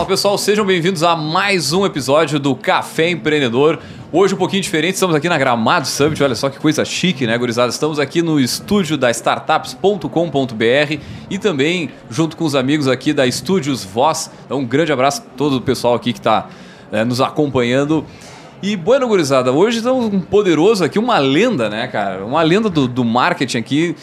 Fala pessoal, sejam bem-vindos a mais um episódio do Café Empreendedor. Hoje um pouquinho diferente, estamos aqui na Gramado Summit, olha só que coisa chique, né, gurizada? Estamos aqui no estúdio da startups.com.br e também junto com os amigos aqui da Estúdios Voz. Então um grande abraço a todo o pessoal aqui que está é, nos acompanhando. E, bueno, gurizada, hoje estamos com um poderoso aqui, uma lenda, né, cara? Uma lenda do, do marketing aqui,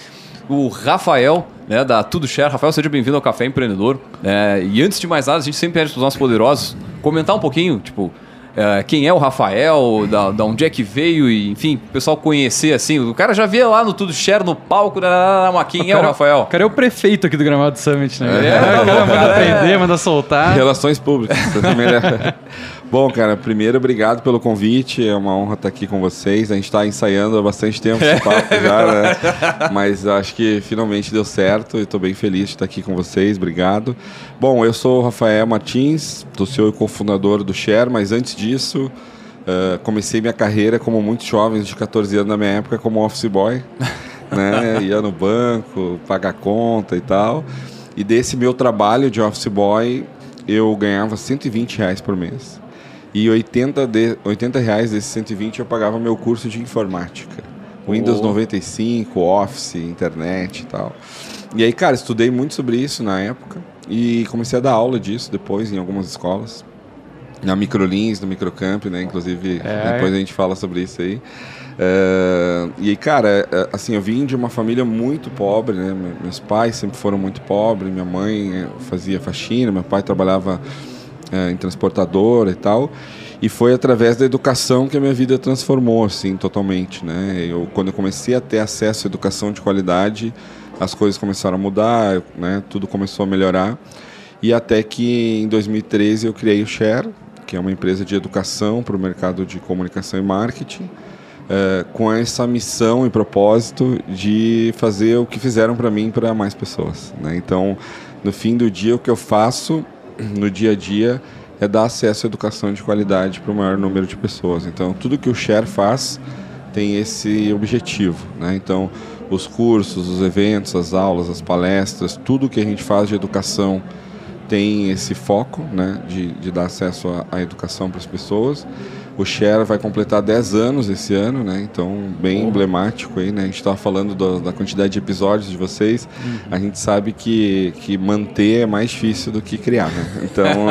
o Rafael, né, da Tudo Share. Rafael, seja bem-vindo ao Café Empreendedor. É, e antes de mais nada, a gente sempre pede para os nossos poderosos comentar um pouquinho, tipo, é, quem é o Rafael, da, da, onde é que veio, e enfim, o pessoal conhecer assim. O cara já vê lá no Tudo Share, no palco, né, mas quem o é cara, o Rafael? O cara é o prefeito aqui do Gramado Summit, né? É, é, tá louco, manda aprender, é. manda soltar. Relações públicas. Bom, cara, primeiro, obrigado pelo convite. É uma honra estar aqui com vocês. A gente está ensaiando há bastante tempo esse papo já, né? Mas acho que finalmente deu certo e estou bem feliz de estar aqui com vocês. Obrigado. Bom, eu sou o Rafael Martins, do CEO e cofundador do Share, mas antes disso, uh, comecei minha carreira, como muitos jovens de 14 anos na minha época, como office boy. né? Ia no banco, pagar conta e tal. E desse meu trabalho de office boy, eu ganhava 120 reais por mês. E 80, de, 80 reais desses 120 eu pagava meu curso de informática. Windows oh. 95, Office, internet e tal. E aí, cara, estudei muito sobre isso na época e comecei a dar aula disso depois em algumas escolas. Na Microlins, no Microcamp, né? Inclusive, é. depois a gente fala sobre isso aí. Uh, e aí, cara, é, assim, eu vim de uma família muito pobre, né? Meus pais sempre foram muito pobres, minha mãe é, fazia faxina, meu pai trabalhava é, em transportadora e tal. E foi através da educação que a minha vida transformou, assim, totalmente, né? Eu, quando eu comecei a ter acesso à educação de qualidade, as coisas começaram a mudar, né? Tudo começou a melhorar. E até que em 2013 eu criei o Share, que é uma empresa de educação para o mercado de comunicação e marketing, é, com essa missão e propósito de fazer o que fizeram para mim para mais pessoas. Né? Então, no fim do dia, o que eu faço no dia a dia é dar acesso à educação de qualidade para o maior número de pessoas. Então, tudo que o Share faz tem esse objetivo. Né? Então, os cursos, os eventos, as aulas, as palestras, tudo que a gente faz de educação tem esse foco né? de, de dar acesso à, à educação para as pessoas. O Share vai completar 10 anos esse ano, né? Então, bem oh. emblemático aí, né? A gente estava falando do, da quantidade de episódios de vocês. Uhum. A gente sabe que, que manter é mais difícil do que criar, né? Então,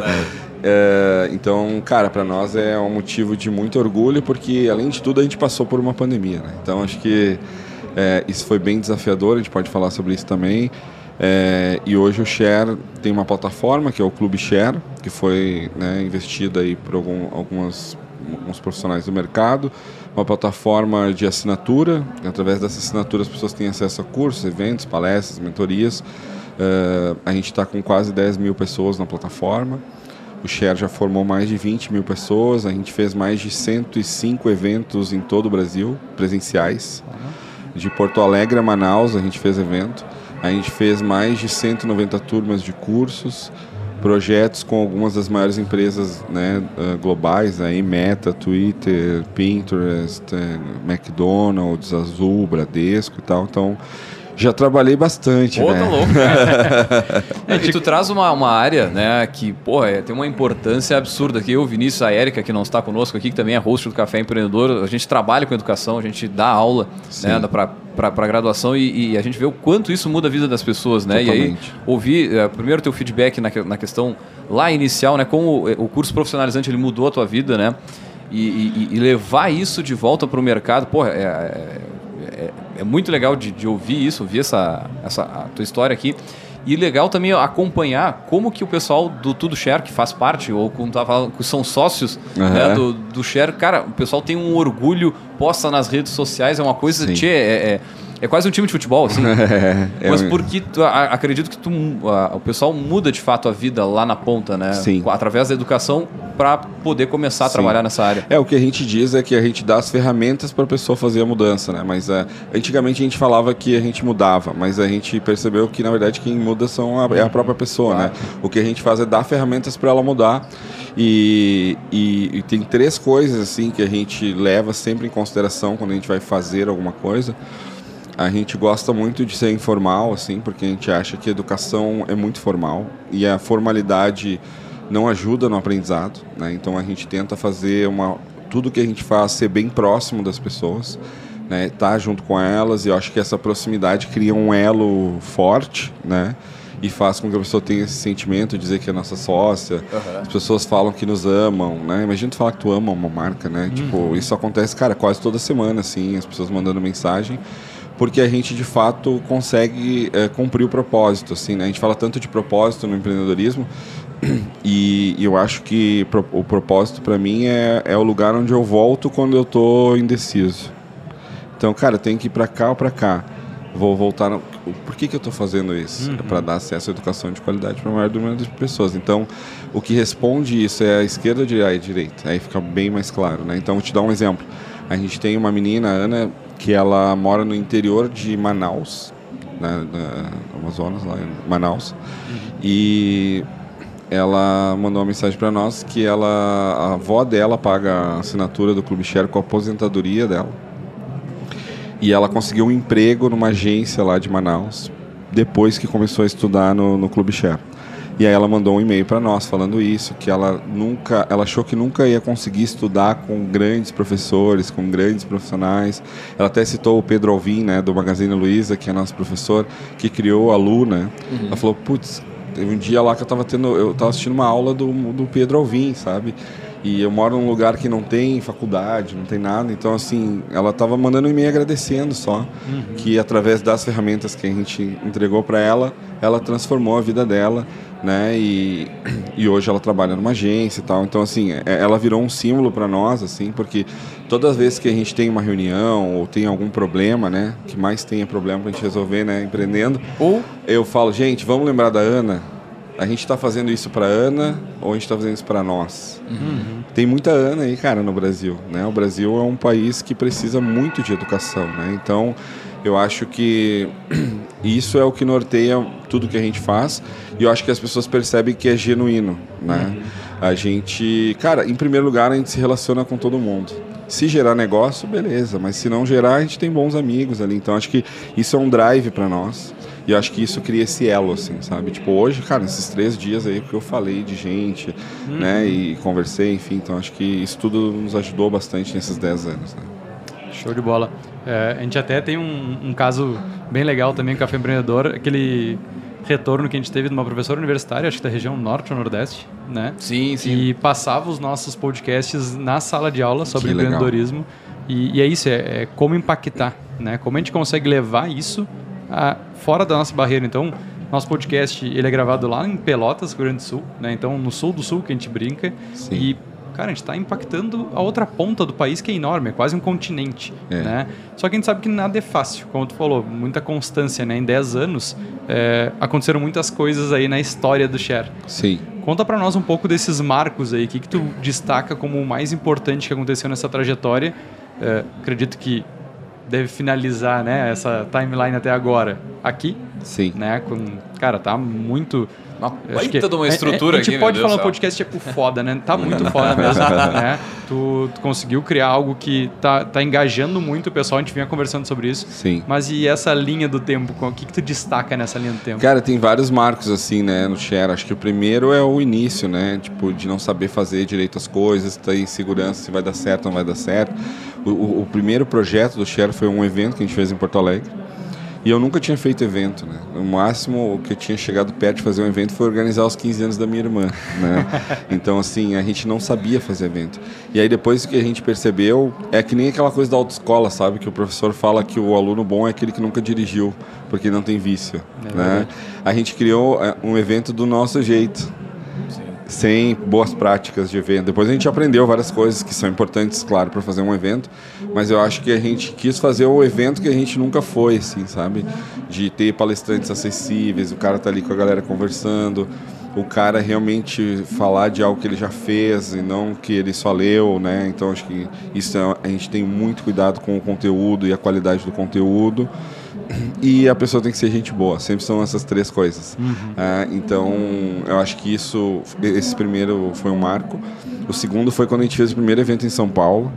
é, então cara, para nós é um motivo de muito orgulho, porque, além de tudo, a gente passou por uma pandemia, né? Então, acho que é, isso foi bem desafiador, a gente pode falar sobre isso também. É, e hoje o Share tem uma plataforma que é o Clube Share, que foi né, investida aí por algum, algumas, alguns profissionais do mercado. Uma plataforma de assinatura, através dessa assinatura as pessoas têm acesso a cursos, eventos, palestras, mentorias. É, a gente está com quase 10 mil pessoas na plataforma. O Share já formou mais de 20 mil pessoas. A gente fez mais de 105 eventos em todo o Brasil, presenciais. De Porto Alegre a Manaus a gente fez evento. A gente fez mais de 190 turmas de cursos, projetos com algumas das maiores empresas né, ah, globais, aí Meta, Twitter, Pinterest, eh, McDonald's, Azul, Bradesco e tal. Então, já trabalhei bastante, Pô, né? tá louco, é, e tu traz uma, uma área, né, que, pô, é, tem uma importância absurda aqui. Eu, Vinícius, a Érica, que não está conosco aqui, que também é host do Café Empreendedor, a gente trabalha com educação, a gente dá aula, Sim. né, para graduação e, e, a gente vê o quanto isso muda a vida das pessoas, né? Totalmente. E aí, ouvir, uh, primeiro teu feedback na, na questão lá inicial, né, como o, o curso profissionalizante ele mudou a tua vida, né? E, e, e levar isso de volta para o mercado, pô, é, é é, é muito legal de, de, ouvir isso, ouvir essa, essa a tua história aqui. E legal também acompanhar como que o pessoal do Tudo Share, que faz parte, ou como tava falando, que são sócios uhum. né, do, do Share, cara, o pessoal tem um orgulho, posta nas redes sociais, é uma coisa, tchê, é, é é quase um time de futebol, assim. é, é Mas porque tu, a, acredito que tu, a, o pessoal muda de fato a vida lá na ponta, né? Sim. Através da educação para poder começar a Sim. trabalhar nessa área. É, o que a gente diz é que a gente dá as ferramentas para a pessoa fazer a mudança, né? Mas uh, antigamente a gente falava que a gente mudava, mas a gente percebeu que na verdade quem muda são a, é a própria pessoa, né? claro. né? O que a gente faz é dar ferramentas para ela mudar. E, e, e tem três coisas assim que a gente leva sempre em consideração quando a gente vai fazer alguma coisa. A gente gosta muito de ser informal, assim, porque a gente acha que a educação é muito formal e a formalidade não ajuda no aprendizado, né? Então a gente tenta fazer uma tudo que a gente faz ser bem próximo das pessoas, né? Tá junto com elas e eu acho que essa proximidade cria um elo forte, né? E faz com que a pessoa tenha esse sentimento de dizer que é nossa sócia. Uhum. As pessoas falam que nos amam, né? Imagina tu falar que tu ama uma marca, né? Uhum. Tipo, isso acontece, cara, quase toda semana, assim, as pessoas mandando mensagem porque a gente de fato consegue é, cumprir o propósito. Assim, né? A gente fala tanto de propósito no empreendedorismo e, e eu acho que pro, o propósito para mim é, é o lugar onde eu volto quando eu estou indeciso. Então, cara, eu tenho que ir para cá ou para cá. Vou voltar. No, por que, que eu estou fazendo isso? Uhum. É para dar acesso à educação de qualidade para a maior número de pessoas. Então, o que responde isso é a esquerda ou a direita. Aí fica bem mais claro. Né? Então, vou te dar um exemplo. A gente tem uma menina, a Ana, que ela mora no interior de Manaus, né, na Amazonas, lá em Manaus. Uhum. E ela mandou uma mensagem para nós que ela, a avó dela paga a assinatura do Clube Share com a aposentadoria dela. E ela conseguiu um emprego numa agência lá de Manaus depois que começou a estudar no, no Clube Share. E aí ela mandou um e-mail para nós falando isso, que ela nunca, ela achou que nunca ia conseguir estudar com grandes professores, com grandes profissionais. Ela até citou o Pedro Alvim, né, do Magazine Luiza, que é nosso professor, que criou a Lu, né? Uhum. Ela falou, putz, teve um dia lá que eu estava tendo, eu estava assistindo uma aula do, do Pedro Alvim, sabe? E eu moro num lugar que não tem faculdade, não tem nada. Então, assim, ela estava mandando um e-mail agradecendo só. Uhum. Que através das ferramentas que a gente entregou para ela, ela transformou a vida dela né? E, e hoje ela trabalha numa agência e tal. Então, assim, é, ela virou um símbolo para nós, assim, porque todas as vezes que a gente tem uma reunião ou tem algum problema, né? Que mais tem é problema para a gente resolver, né? Empreendendo. Ou eu falo, gente, vamos lembrar da Ana. A gente está fazendo isso para Ana ou a gente está fazendo isso para nós? Uhum. Tem muita Ana aí, cara, no Brasil, né? O Brasil é um país que precisa muito de educação, né? Então, eu acho que isso é o que norteia tudo que a gente faz e eu acho que as pessoas percebem que é genuíno, né? Uhum. A gente, cara, em primeiro lugar a gente se relaciona com todo mundo. Se gerar negócio, beleza, mas se não gerar, a gente tem bons amigos ali. Então acho que isso é um drive para nós. E eu acho que isso cria esse elo, assim, sabe? Tipo, hoje, cara, nesses três dias aí que eu falei de gente, uhum. né? E conversei, enfim. Então acho que isso tudo nos ajudou bastante nesses dez anos, né? Show de bola. É, a gente até tem um, um, caso bem legal também com o Café Empreendedor, aquele retorno que a gente teve de uma professora universitária, acho que da região norte ou nordeste, né? Sim, sim. E passava os nossos podcasts na sala de aula sobre que empreendedorismo. E, e, é isso, é, é, como impactar, né? Como a gente consegue levar isso a, fora da nossa barreira. Então, nosso podcast ele é gravado lá em Pelotas, Rio Grande do Sul, né? Então, no sul do sul que a gente brinca. Sim. E cara, a gente está impactando a outra ponta do país que é enorme, é quase um continente, é. né? Só que a gente sabe que nada é fácil, como tu falou, muita constância, né? Em 10 anos é, aconteceram muitas coisas aí na história do Share. Sim. Conta para nós um pouco desses marcos aí, o que, que tu destaca como o mais importante que aconteceu nessa trajetória? É, acredito que deve finalizar, né, essa timeline até agora aqui. Sim. Né, com, cara, tá muito uma baita de uma estrutura aqui, A gente aqui, pode falar um podcast tipo foda, né? Tá muito foda mesmo, né? Tu, tu, conseguiu criar algo que tá, tá engajando muito o pessoal, a gente vinha conversando sobre isso. Sim. Mas e essa linha do tempo? O que, que tu destaca nessa linha do tempo? Cara, tem vários marcos assim, né, no Share. Acho que o primeiro é o início, né? Tipo, de não saber fazer direito as coisas, ter insegurança se vai dar certo ou não vai dar certo. O, o, o primeiro projeto do Share foi um evento que a gente fez em Porto Alegre e eu nunca tinha feito evento, né? O máximo que eu tinha chegado perto de fazer um evento foi organizar os 15 anos da minha irmã, né? Então, assim, a gente não sabia fazer evento. E aí, depois que a gente percebeu, é que nem aquela coisa da autoescola, sabe? Que o professor fala que o aluno bom é aquele que nunca dirigiu, porque não tem vício, é né? A gente criou é, um evento do nosso jeito, sem boas práticas de evento. Depois a gente aprendeu várias coisas que são importantes, claro, para fazer um evento, mas eu acho que a gente quis fazer o evento que a gente nunca foi, assim, sabe? De ter palestrantes acessíveis, o cara tá ali com a galera conversando, o cara realmente falar de algo que ele já fez e não que ele só leu, né? Então acho que isso é, a gente tem muito cuidado com o conteúdo e a qualidade do conteúdo e a pessoa tem que ser gente boa. Sempre são essas três coisas. Uhum. Ah, então, eu acho que isso, esse primeiro foi um marco. O segundo foi quando a gente fez o primeiro evento em São Paulo,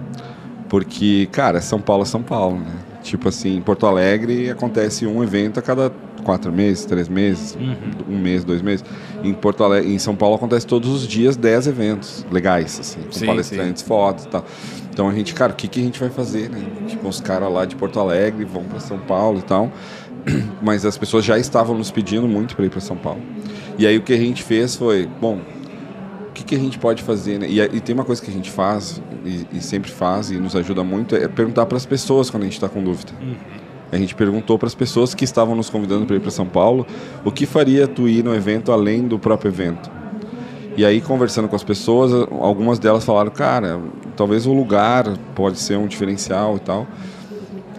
porque, cara, São Paulo é São Paulo, né? Tipo assim, em Porto Alegre acontece um evento a cada quatro meses, três meses, uhum. um mês, dois meses. Em Porto Alegre, em São Paulo acontece todos os dias dez eventos legais, assim, com sim, palestrantes, sim. fotos e tal. Então a gente, cara, o que, que a gente vai fazer, né? Tipo, os caras lá de Porto Alegre vão para São Paulo e tal. Mas as pessoas já estavam nos pedindo muito para ir para São Paulo. E aí o que a gente fez foi, bom, o que, que a gente pode fazer, né? E, e tem uma coisa que a gente faz e, e, sempre faz e nos ajuda muito é perguntar para as pessoas quando a gente está com dúvida. Uhum. A gente perguntou para as pessoas que estavam nos convidando para ir para São Paulo o que faria tu ir no evento além do próprio evento. E aí, conversando com as pessoas, algumas delas falaram, cara, talvez o lugar pode ser um diferencial e tal.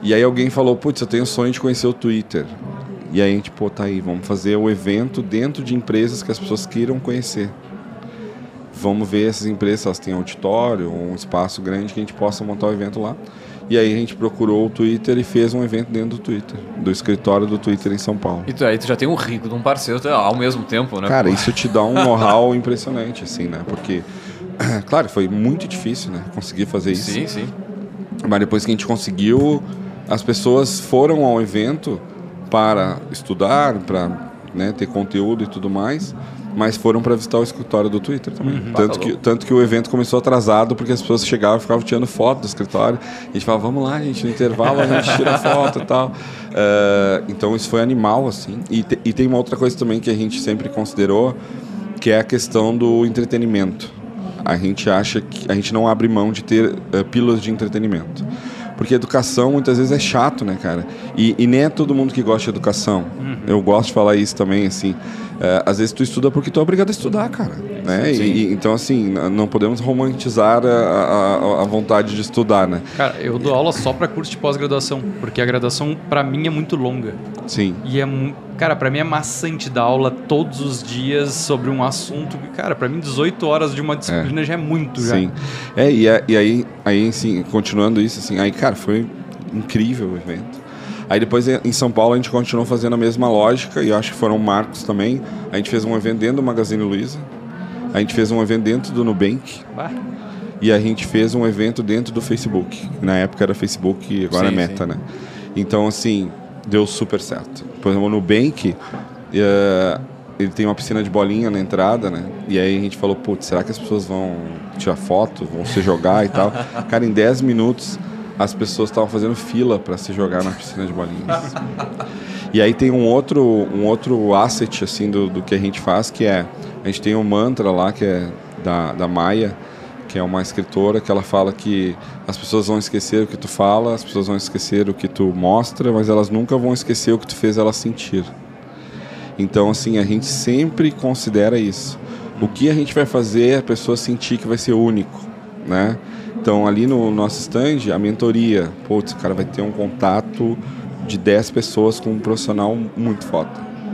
E aí alguém falou, putz, eu tenho sonho de conhecer o Twitter. E aí a gente, pô, tá aí, vamos fazer o evento dentro de empresas que as pessoas queiram conhecer. Vamos ver essas empresas, elas têm auditório, um espaço grande que a gente possa montar o evento lá. E aí a gente procurou o Twitter e fez um evento dentro do Twitter, do escritório do Twitter em São Paulo. E tu, aí tu já tem um rico de um parceiro ao mesmo tempo, né? Cara, isso te dá um know-how impressionante, assim, né? Porque, claro, foi muito difícil, né? Conseguir fazer isso. Sim, sim. Mas depois que a gente conseguiu, as pessoas foram ao evento para estudar, para né, ter conteúdo e tudo mais mas foram para visitar o escritório do Twitter também. Uhum. Tanto, que, tanto que o evento começou atrasado porque as pessoas chegavam e ficavam tirando foto do escritório. E a gente falava, vamos lá, gente, no intervalo a gente tira foto e tal. Uh, então isso foi animal, assim. E, te, e tem uma outra coisa também que a gente sempre considerou, que é a questão do entretenimento. A gente acha que a gente não abre mão de ter uh, pílulas de entretenimento. Porque educação muitas vezes é chato, né, cara? E, e nem é todo mundo que gosta de educação. Uhum. Eu gosto de falar isso também, assim. É, às vezes tu estuda porque tu é obrigado a estudar, cara. Né? E, então, assim, não podemos romantizar a, a, a, vontade de estudar, né? Cara, eu dou aula só para curso de pós-graduação, porque a graduação, para mim, é muito longa. Sim. E é, cara, para mim é maçante dar aula todos os dias sobre um assunto que, cara, para mim 18 horas de uma disciplina é. já é muito, já. Sim. É, e, e aí, aí, assim, continuando isso, assim, aí, cara, foi incrível o evento. Aí depois em São Paulo a gente continuou fazendo a mesma lógica e acho que foram marcos também. A gente fez um evento dentro do Magazine Luiza. A gente fez um evento dentro do Nubank. Bah. E a gente fez um evento dentro do Facebook. Na época era Facebook e agora é sim, é Meta, sim. né? Então, assim, deu super certo. Por exemplo, o Nubank, uh, ele tem uma piscina de bolinha na entrada, né? E aí a gente falou, putz, será que as pessoas vão tirar foto, vão se jogar e tal? Cara, em 10 minutos as pessoas estavam fazendo fila para se jogar na piscina de bolinhas. e aí tem um outro, um outro asset assim do, do que a gente faz, que é a gente tem um mantra lá que é da, da Maia, que é uma escritora que ela fala que as pessoas vão esquecer o que tu fala, as pessoas vão esquecer o que tu mostra, mas elas nunca vão esquecer o que tu fez elas sentir. Então assim, a gente sempre considera isso. O que a gente vai fazer é a pessoa sentir que vai ser único, né? Então, ali no nosso stand, a mentoria. Putz, o cara vai ter um contato de 10 pessoas com um profissional muito foda.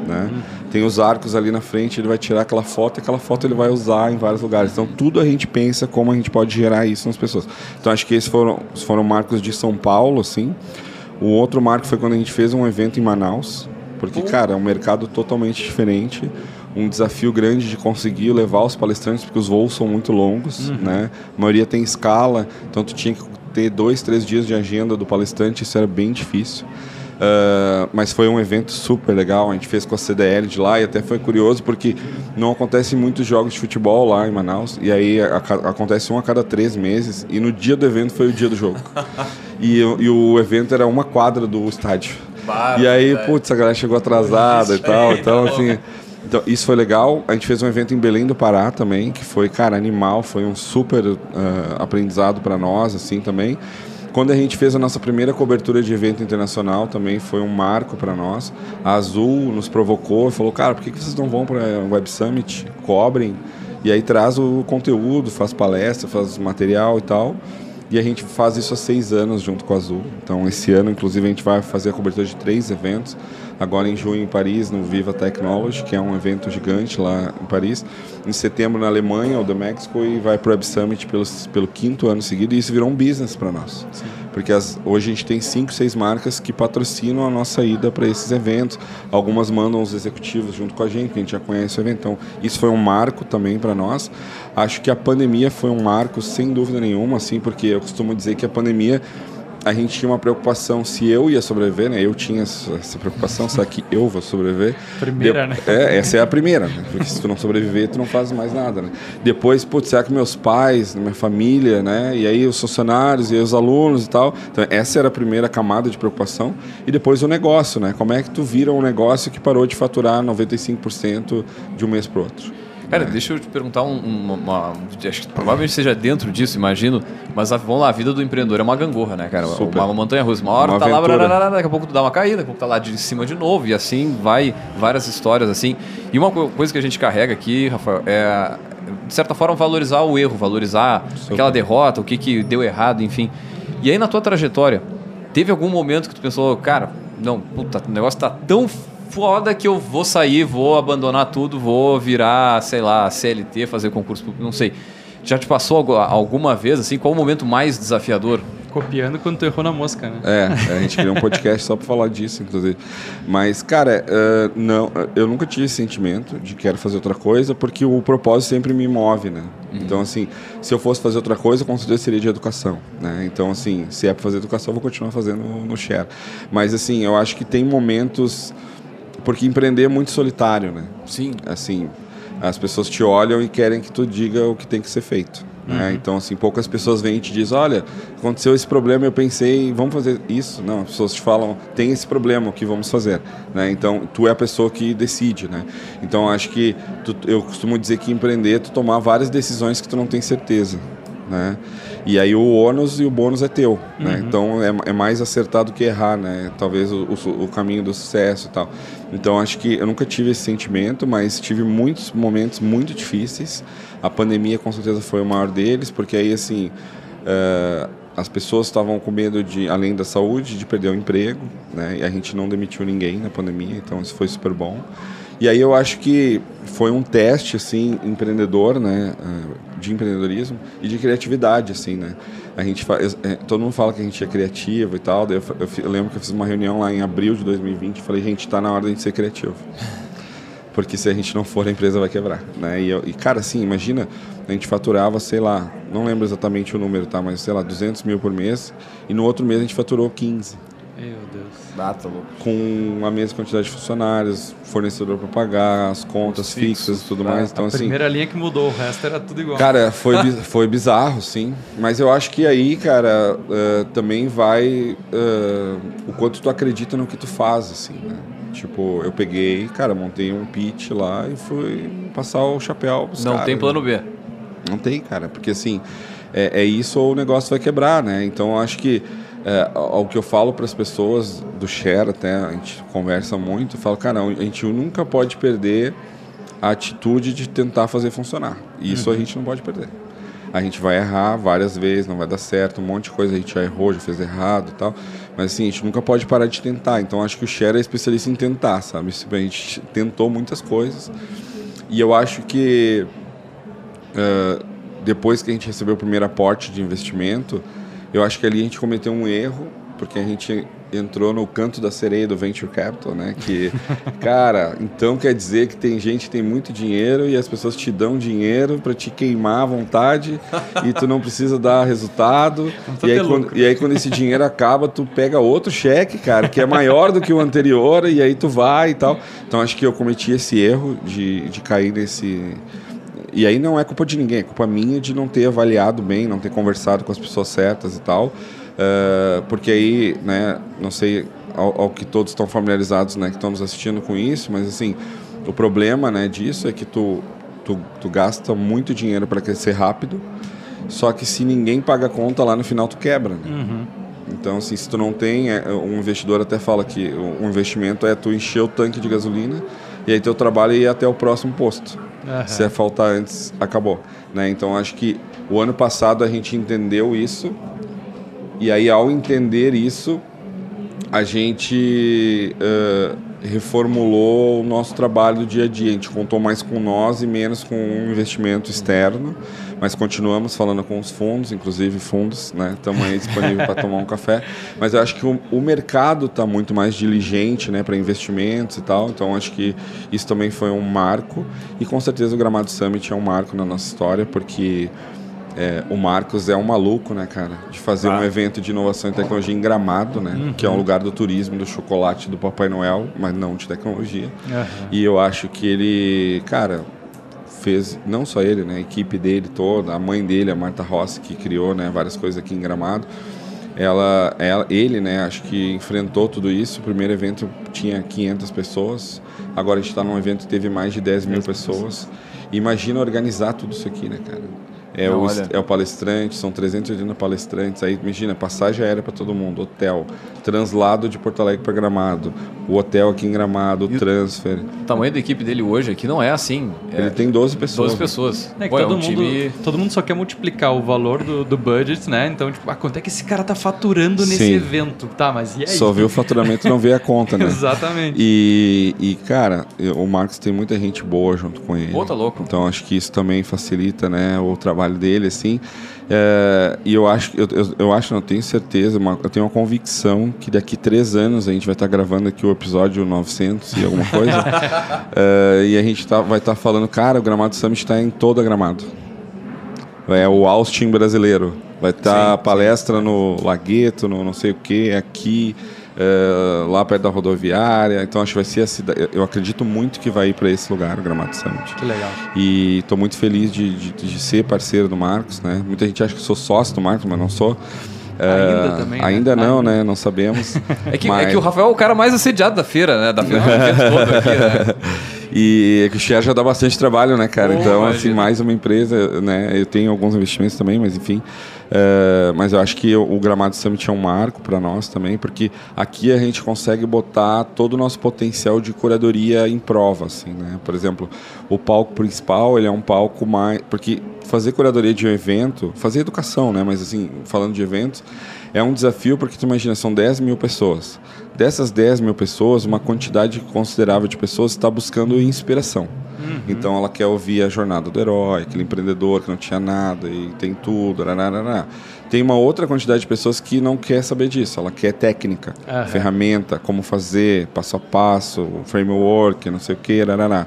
Né? Uhum. Tem os arcos ali na frente, ele vai tirar aquela foto e aquela foto ele vai usar em vários lugares. Então, tudo a gente pensa como a gente pode gerar isso nas pessoas. Então, acho que esses foram, foram marcos de São Paulo, assim. O outro marco foi quando a gente fez um evento em Manaus, porque, cara, é um mercado totalmente diferente um desafio grande de conseguir levar os palestrantes, porque os voos são muito longos, uhum. né? A maioria tem escala, então tu tinha que ter dois, três dias de agenda do palestrante, isso era bem difícil. Uh, mas foi um evento super legal, a gente fez com a CDL de lá e até foi curioso porque não acontecem muitos jogos de futebol lá em Manaus e aí a, a, acontece um a cada três meses e no dia do evento foi o dia do jogo. e, e o evento era uma quadra do estádio. e aí, putz, a galera chegou atrasada e tal, então assim... Então, isso foi legal. A gente fez um evento em Belém do Pará também, que foi, cara, animal, foi um super uh, aprendizado para nós, assim, também. Quando a gente fez a nossa primeira cobertura de evento internacional, também foi um marco para nós. A Azul nos provocou e falou: Cara, por que vocês não vão para o Web Summit? Cobrem. E aí traz o conteúdo, faz palestra, faz material e tal. E a gente faz isso há seis anos junto com a Azul. Então, esse ano, inclusive, a gente vai fazer a cobertura de três eventos agora em junho em Paris, no Viva Technology, que é um evento gigante lá em Paris. Em setembro na Alemanha, o The Mexico, e vai para o Web Summit pelo, pelo quinto ano seguido, e isso virou um business para nós. Sim. Porque as, hoje a gente tem cinco, seis marcas que patrocinam a nossa ida para esses eventos. Algumas mandam os executivos junto com a gente, que a gente já conhece o evento. Então, isso foi um marco também para nós. Acho que a pandemia foi um marco, sem dúvida nenhuma, assim, porque eu costumo dizer que a pandemia a gente tinha uma preocupação se eu ia sobreviver, né? Eu tinha essa preocupação, só que eu vou sobreviver. Primeira, né? É, essa é a primeira, né? Porque se tu não sobreviver, tu não faz mais nada, né? Depois, putz, será que meus pais, minha família, né? E aí os funcionários e os alunos e tal. Então, essa era a primeira camada de preocupação. E depois o negócio, né? Como é que tu vira um negócio que parou de faturar 95% de um mês para outro? Cara, deixa eu te perguntar um, uma, uma, Acho que provavelmente seja dentro disso, imagino. Mas a, vamos lá, a vida do empreendedor é uma gangorra, né, cara? Super. Uma, uma montanha russa. Uma hora uma tá aventura. lá, daqui a pouco tu dá uma caída, daqui a pouco tá lá de cima de novo. E assim vai várias histórias assim. E uma coisa que a gente carrega aqui, Rafael, é de certa forma valorizar o erro, valorizar Super. aquela derrota, o que, que deu errado, enfim. E aí na tua trajetória, teve algum momento que tu pensou, cara, não, puta, o negócio tá tão foda que eu vou sair, vou abandonar tudo, vou virar, sei lá, CLT, fazer concurso público, não sei. Já te passou alguma vez, assim, qual o momento mais desafiador? Copiando quando tu errou na mosca, né? É, a gente criou um podcast só pra falar disso, inclusive. Mas, cara, uh, não, eu nunca tive esse sentimento de quero fazer outra coisa, porque o propósito sempre me move, né? Uhum. Então, assim, se eu fosse fazer outra coisa, com certeza seria de educação, né? Então, assim, se é pra fazer educação, eu vou continuar fazendo no Share. Mas, assim, eu acho que tem momentos porque empreender é muito solitário, né? Sim. Assim, as pessoas te olham e querem que tu diga o que tem que ser feito. Né? Uhum. Né? Então, assim, poucas pessoas vêm e te dizem, olha, aconteceu esse problema, eu pensei, vamos fazer isso. Não, as pessoas te falam, tem esse problema, o que vamos fazer? Né? Então, tu é a pessoa que decide, né? Então, acho que tu, eu costumo dizer que empreender é tu tomar várias decisões que tu não tem certeza, né? E aí o ônus e o bônus é teu, né? Uhum. Então é, é, mais acertado que errar, né? Talvez o, o, o, caminho do sucesso e tal. Então acho que eu nunca tive esse sentimento, mas tive muitos momentos muito difíceis. A pandemia com certeza foi o maior deles, porque aí assim uh, as pessoas estavam com medo de, além da saúde, de perder o emprego, né? E a gente não demitiu ninguém na pandemia, então isso foi super bom. E aí eu acho que foi um teste assim empreendedor, né, ah, de empreendedorismo e de criatividade assim, né? A gente faz, é, todo mundo fala que a gente é criativo e tal. Eu, eu, eu, lembro que eu fiz uma reunião lá em abril de 2020 e falei, gente, está na hora de ser criativo. Porque se a gente não for, a empresa vai quebrar, né? E, e cara, assim, imagina, a gente faturava, sei lá, não lembro exatamente o número, tá? Mas sei lá, 200 mil por mês e no outro mês a gente faturou 15. Meu Deus. Ah, tá louco. Com a mesma quantidade de funcionários, fornecedor para pagar, as contas fixas e tudo mais. Então, a assim, primeira linha que mudou, o resto era tudo igual. Cara, foi, foi bizarro, sim. Mas eu acho que aí, cara, uh, também vai uh, o quanto tu acredita no que tu faz, assim, né? Tipo, eu peguei, cara, montei um pitch lá e fui passar o chapéu pros Não cara, tem plano B. Não tem, cara, porque assim, é, é isso ou o negócio vai quebrar, né? Então, eu acho que é, ao que eu falo para as pessoas do share até a gente conversa muito, eu falo, cara, a gente nunca pode perder a atitude de tentar fazer funcionar. E isso uhum. a gente não pode perder. A gente vai errar várias vezes, não vai dar certo, um monte de coisa a gente já errou, já fez errado e tal. Mas assim, a gente nunca pode parar de tentar. Então acho que o Share é especialista em tentar, sabe? A gente tentou muitas coisas. E eu acho que uh, depois que a gente recebeu o primeiro aporte de investimento, eu acho que ali a gente cometeu um erro, porque a gente entrou no canto da sereia do venture capital, né? Que, cara, então quer dizer que tem gente que tem muito dinheiro e as pessoas te dão dinheiro para te queimar à vontade e tu não precisa dar resultado. E aí, quando, e aí, quando, esse dinheiro acaba, tu pega outro cheque, cara, que é maior do que o anterior e aí tu vai e tal. Então acho que eu cometi esse erro de, de cair nesse e aí não é culpa de ninguém, é culpa minha de não ter avaliado bem, não ter conversado com as pessoas certas e tal. Uh, porque aí, né, não sei ao, ao, que todos estão familiarizados, né, que estão nos assistindo com isso, mas assim, o problema, né, disso é que tu, tu, tu gasta muito dinheiro para crescer rápido, só que se ninguém paga a conta lá no final tu quebra, né? Uhum. Então, assim, se tu não tem, é, um investidor até fala que o investimento é tu encher o tanque de gasolina e aí teu trabalho é ir até o próximo posto. Uhum. Se é faltar antes, acabou. Né? Então acho que o ano passado a gente entendeu isso e aí ao entender isso a gente uh, reformulou o nosso trabalho do dia a dia. A gente contou mais com nós e menos com um investimento externo mas continuamos falando com os fundos, inclusive fundos, né? Estamos aí disponíveis para tomar um café. Mas eu acho que o, o mercado está muito mais diligente, né, para investimentos e tal. Então acho que isso também foi um marco e com certeza o Gramado Summit é um marco na nossa história porque É, o Marcos é um maluco, né, cara? De fazer ah. um evento de inovação e tecnologia em Gramado, né? Uhum. Que é um lugar do turismo, do chocolate, do Papai Noel, mas não de tecnologia. Uhum. E eu acho que ele, cara, fez, não só ele, né? A equipe dele toda, a mãe dele, a Marta Rossi, que criou né, várias coisas aqui em Gramado. Ela, ela, ele, né, acho que enfrentou tudo isso. O primeiro evento tinha 500 pessoas, agora a gente está num evento que teve mais de 10 mil pessoas. Imagina organizar tudo isso aqui, né, cara? É, Não, o, é o palestrante, são 380 palestrantes. Aí, imagina, passagem aérea para todo mundo, hotel, translado de Porto Alegre para Gramado, o hotel aqui em Gramado, o transfer. O tamanho da equipe dele hoje aqui não é assim. É Ele tem 12 pessoas. 12 pessoas. É, Pô, todo, é um mundo, time... todo mundo só quer multiplicar o valor do, do budget, né? Então, tipo, ah, quanto é que esse cara tá faturando nesse Sim. evento? Tá, mas e aí? Só vê o faturamento e não vê a conta, né? Exatamente. E, e, cara, o Marcos tem muita gente boa junto com ele. Pô, tá louco. Então, acho que isso também facilita, né, o trabalho dele, assim. É, e eu acho, eu, eu, eu, acho, não tenho certeza, uma, eu tenho uma convicção que daqui três anos a gente vai estar gravando aqui o episódio 900 e alguma coisa. é, e a gente tá, vai estar falando, cara, o Gramado Summit está em toda Gramado. É o Austin brasileiro. Vai estar palestra sim. no Lagueto, no não sei o que, aqui. É, lá perto da rodoviária. Então acho que vai ser a cidade. Eu acredito muito que vai ir para esse lugar, o Gramado Summit. Que legal. E estou muito feliz de, de, de, ser parceiro do Marcos, né? Muita gente acha que sou sócio do Marcos, mas não sou. Ainda é, também. Né? Ainda né? não, ainda. né? Não sabemos. É que, mas... é que o Rafael é o cara mais assediado da feira, né? Da feira todo aqui, né? E é o Share já dá bastante trabalho, né, cara? Oh, então, imagina. assim, mais uma empresa, né? Eu tenho alguns investimentos também, mas enfim. É, mas eu acho que o, Gramado Summit é um marco para nós também, porque aqui a gente consegue botar todo o nosso potencial de curadoria em prova, assim, né? Por exemplo, o palco principal, ele é um palco mais... Porque fazer curadoria de um evento, fazer educação, né? Mas assim, falando de eventos, é um desafio porque tu imagina, são 10 mil pessoas. Dessas 10 mil pessoas, uma quantidade considerável de pessoas está buscando inspiração. Uhum. Então ela quer ouvir a jornada do herói, aquele empreendedor que não tinha nada e tem tudo. Rararara. Tem uma outra quantidade de pessoas que não quer saber disso. Ela quer técnica, uhum. ferramenta, como fazer, passo a passo, framework, não sei o que. Rararara.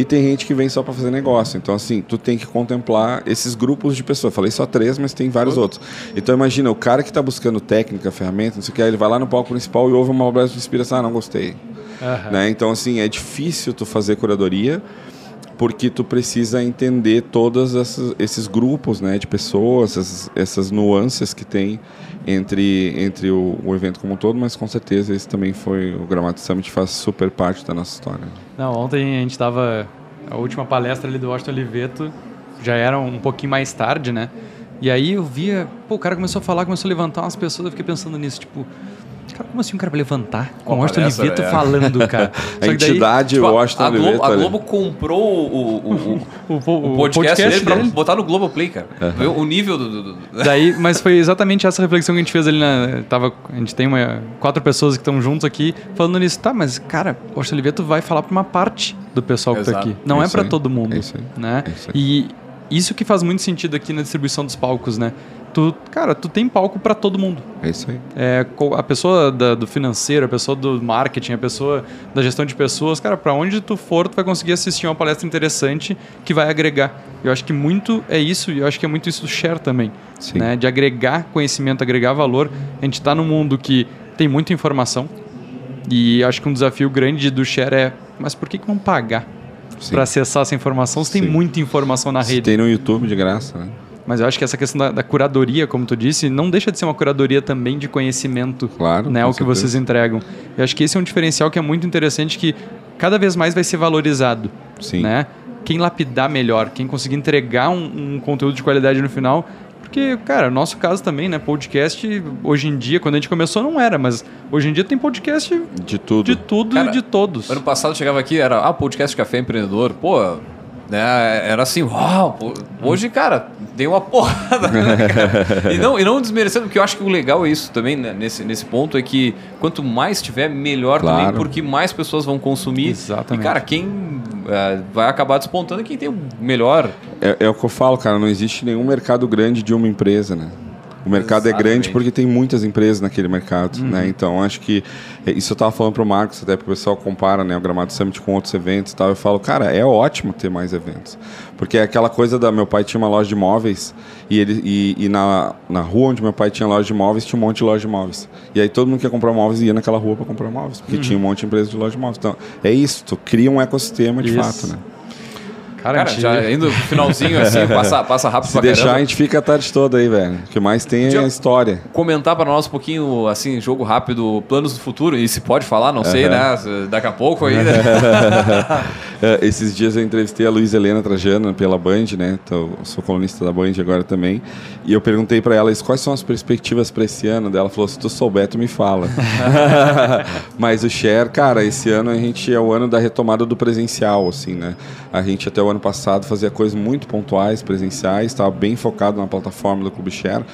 E tem gente que vem só para fazer negócio. Então, assim, tu tem que contemplar esses grupos de pessoas. falei só três, mas tem vários outros. Então, imagina, o cara que está buscando técnica, ferramenta, não sei o que, ele vai lá no palco principal e ouve uma obra de inspiração. Ah, não gostei. Uhum. Né? Então, assim, é difícil tu fazer curadoria porque tu precisa entender todos esses grupos né, de pessoas, essas, essas nuances que tem entre, entre o, o, evento como um todo, mas com certeza esse também foi o Gramado Summit faz super parte da nossa história. Não, ontem a gente estava a última palestra ali do Washington Oliveto já era um pouquinho mais tarde, né? E aí eu via, pô, o cara começou a falar, começou a levantar umas pessoas, eu fiquei pensando nisso, tipo, Cara, como assim um cara vai levantar? Com o Washington Oliveto é. falando, cara. a entidade daí, tipo, Washington a, a Globo, A Globo comprou o, o, o, o, o podcast, podcast dele pra botar no Globoplay, cara. Uhum. O nível do, do, do... Daí, mas foi exatamente essa reflexão que a gente fez ali na... Tava, a gente tem uma, quatro pessoas que estão juntos aqui falando nisso. Tá, mas, cara, o Washington Oliveto vai falar pra uma parte do pessoal que Exato. tá aqui. Não é, é para todo mundo. É isso aí. Né? É isso aí. E isso que faz muito sentido aqui na distribuição dos palcos, né? Tu, cara, tu tem palco para todo mundo. É isso aí. É, a pessoa da, do financeiro, a pessoa do marketing, a pessoa da gestão de pessoas, cara, para onde tu for, tu vai conseguir assistir uma palestra interessante que vai agregar. Eu acho que muito é isso, e eu acho que é muito isso do share também. Sim. Né? De agregar conhecimento, agregar valor. A gente está num mundo que tem muita informação, e acho que um desafio grande do share é, mas por que, que vão pagar para acessar essa informação se tem muita informação na se rede? Tem no YouTube de graça, né? Mas eu acho que essa questão da, da, curadoria, como tu disse, não deixa de ser uma curadoria também de conhecimento, claro, né, o que vocês entregam. Eu acho que esse é um diferencial que é muito interessante que cada vez mais vai ser valorizado, Sim. né? Quem lapidar melhor, quem conseguir entregar um, um conteúdo de qualidade no final, porque, cara, nosso caso também, né? Podcast, hoje em dia, quando a gente começou, não era, mas hoje em dia tem podcast de tudo, de tudo cara, e de todos. Ano passado chegava aqui, era, ah, podcast Café Empreendedor. Pô, né? Era assim, uau! Hoje, cara, tem uma porrada. Né, e, não, e não desmerecendo, porque eu acho que o legal é isso também, né, nesse, nesse ponto, é que quanto mais tiver, melhor claro. também, porque mais pessoas vão consumir. Exatamente. E, cara, quem é, vai acabar despontando é quem tem o melhor. É, é o que eu falo, cara, não existe nenhum mercado grande de uma empresa, né? O mercado Exatamente. é grande porque tem muitas empresas naquele mercado, uhum. né? Então acho que é, isso eu estava falando para o Marcos, até porque o pessoal compara né, o Gramado Summit com outros eventos e tal. Eu falo, cara, é ótimo ter mais eventos. Porque é aquela coisa da. Meu pai tinha uma loja de móveis e, ele, e, e, na, na rua onde meu pai tinha loja de móveis tinha um monte de loja de móveis. E aí todo mundo que ia comprar móveis ia naquela rua para comprar móveis, porque uhum. tinha um monte de empresas de loja de móveis. Então é isso, tu cria um ecossistema de isso. fato, né? Cara, Cara já indo finalzinho assim, passa, passa rápido Se deixar, caramba. a gente fica a tarde toda aí, velho. O que mais tem é a história. Comentar para nós um pouquinho, assim, jogo rápido, planos do futuro, e se pode falar, não sei, né? Daqui a pouco aí? É, esses dias eu entrevistei a Luiz Helena Trajano pela Band, né? Então, sou colunista da Band agora também. E eu perguntei para ela quais são as perspectivas para esse ano. Ela falou: se tu souber, tu me fala. Mas o Share, cara, esse ano a gente é o ano da retomada do presencial, assim, né? A gente até o ano passado fazia coisas muito pontuais, presenciais, estava bem focado na plataforma do Clube Share.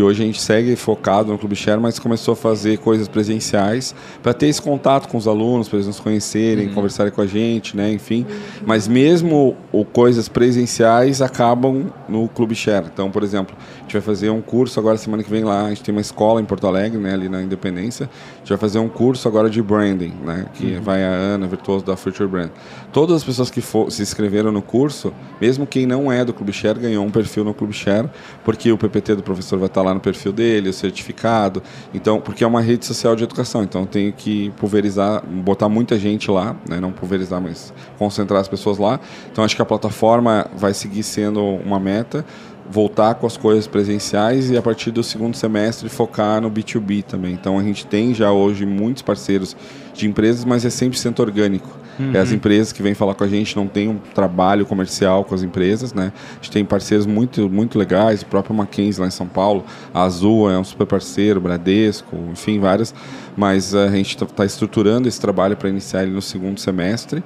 E hoje a gente segue focado no Clube Share, mas começou a fazer coisas presenciais para ter esse contato com os alunos, para eles nos conhecerem, uhum. conversarem com a gente, né? Enfim. Mas mesmo o coisas presenciais acabam no Clube Share. Então, por exemplo, a gente vai fazer um curso agora semana que vem lá, a gente tem uma escola em Porto Alegre, né, ali na Independência. A gente vai fazer um curso agora de branding, né, que uhum. vai a Ana Virtuoso da Future Brand. Todas as pessoas que for, se inscreveram no curso, mesmo quem não é do Clube Share, ganhou um perfil no Clube Share, porque o PPT do professor vai estar lá no perfil dele, o certificado. Então, porque é uma rede social de educação, então tem que pulverizar, botar muita gente lá, né? não pulverizar, mas concentrar as pessoas lá. Então, acho que a plataforma vai seguir sendo uma meta voltar com as coisas presenciais e a partir do segundo semestre focar no B2B também. Então a gente tem já hoje muitos parceiros de empresas, mas é 100% orgânico. Uhum. É as empresas que vêm falar com a gente, não tem um trabalho comercial com as empresas, né? A gente tem parceiros muito, muito legais, o próprio Mackenzie lá em São Paulo, a Azul é um super parceiro, Bradesco, enfim, várias. Mas a gente está tá estruturando esse trabalho para iniciar ele no segundo semestre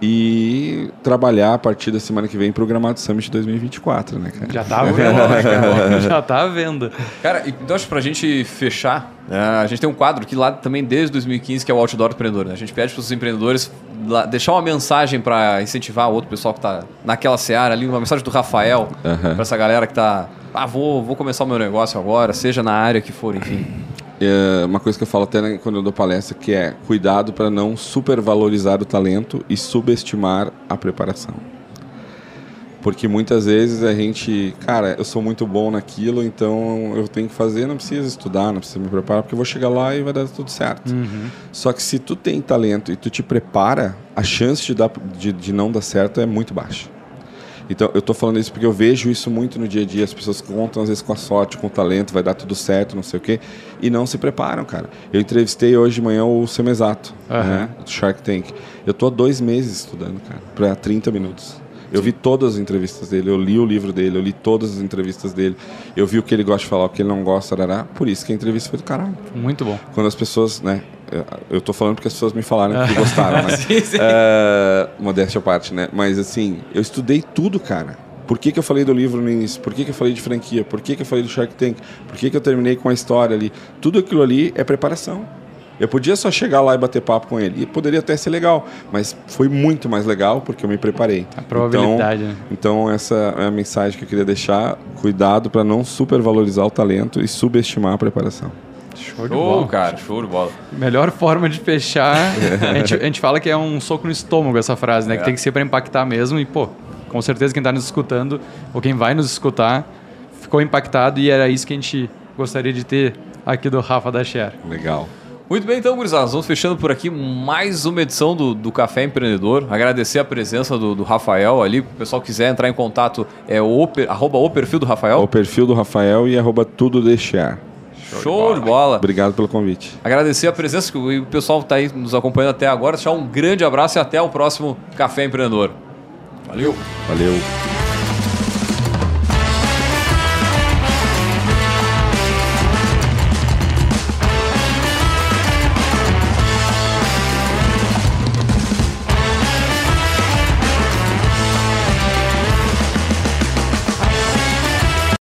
e trabalhar a partir da semana que vem programado Summit 2024, né, cara? Já tá vendo, né, cara? Já tá vendo. Cara, então acho que pra gente fechar, né, a gente tem um quadro que lá também desde 2015 que é o Outdoor Empreendedor. Né? A gente pede para os empreendedores deixar uma mensagem para incentivar outro pessoal que está naquela seara ali, uma mensagem do Rafael uhum. para essa galera que está, ah, vou, vou começar o meu negócio agora, seja na área que for, enfim. É uma coisa que eu falo até quando eu dou palestra que é cuidado para não supervalorizar o talento e subestimar a preparação. Porque muitas vezes a gente, cara, eu sou muito bom naquilo, então eu tenho que fazer, não precisa estudar, não precisa me preparar, porque eu vou chegar lá e vai dar tudo certo. Uhum. Só que se tu tem talento e tu te prepara, a chance de, dar, de, de não dar certo é muito baixa. Então, eu estou falando isso porque eu vejo isso muito no dia a dia. As pessoas contam, às vezes, com a sorte, com o talento, vai dar tudo certo, não sei o quê, e não se preparam, cara. Eu entrevistei hoje de manhã o Semesato, uhum. né, do Shark Tank. Eu estou há dois meses estudando, cara, para 30 minutos. Eu vi todas as entrevistas dele, eu li o livro dele, eu li todas as entrevistas dele, eu vi o que ele gosta de falar, o que ele não gosta, arará. por isso que a entrevista foi do caralho. Muito bom. Quando as pessoas, né, eu tô falando porque as pessoas me falaram que gostaram, né? sim, sim. Uh, modéstia à parte, né? Mas assim, eu estudei tudo, cara. Por que, que eu falei do livro no início? Por que, que eu falei de franquia? Por que, que eu falei do Shark Tank? Por que, que eu terminei com a história ali? Tudo aquilo ali é preparação. Eu podia só chegar lá e bater papo com ele. E poderia até ser legal, mas foi muito mais legal porque eu me preparei. A probabilidade, então, né? Então, essa é a mensagem que eu queria deixar. Cuidado para não supervalorizar o talento e subestimar a preparação. Show de bola. cara, show de bola. Melhor forma de fechar. a, gente, a, gente, fala que é um soco no estômago essa frase, né? É. Que tem que ser para impactar mesmo. E, pô, com certeza quem está nos escutando, ou quem vai nos escutar, ficou impactado e era isso que a gente gostaria de ter aqui do Rafa da Share. Legal. Muito bem, então, gurizada, vamos fechando por aqui mais uma edição do, do Café Empreendedor. Agradecer a presença do, do Rafael ali. Se o pessoal quiser entrar em contato, é o, arroba o perfil do Rafael. O perfil do Rafael e arroba tudo deixar. Show, Show de, bola. de bola. Obrigado pelo convite. Agradecer a presença que o pessoal está aí nos acompanhando até agora. Deixar um grande abraço e até o próximo Café Empreendedor. Valeu. Valeu.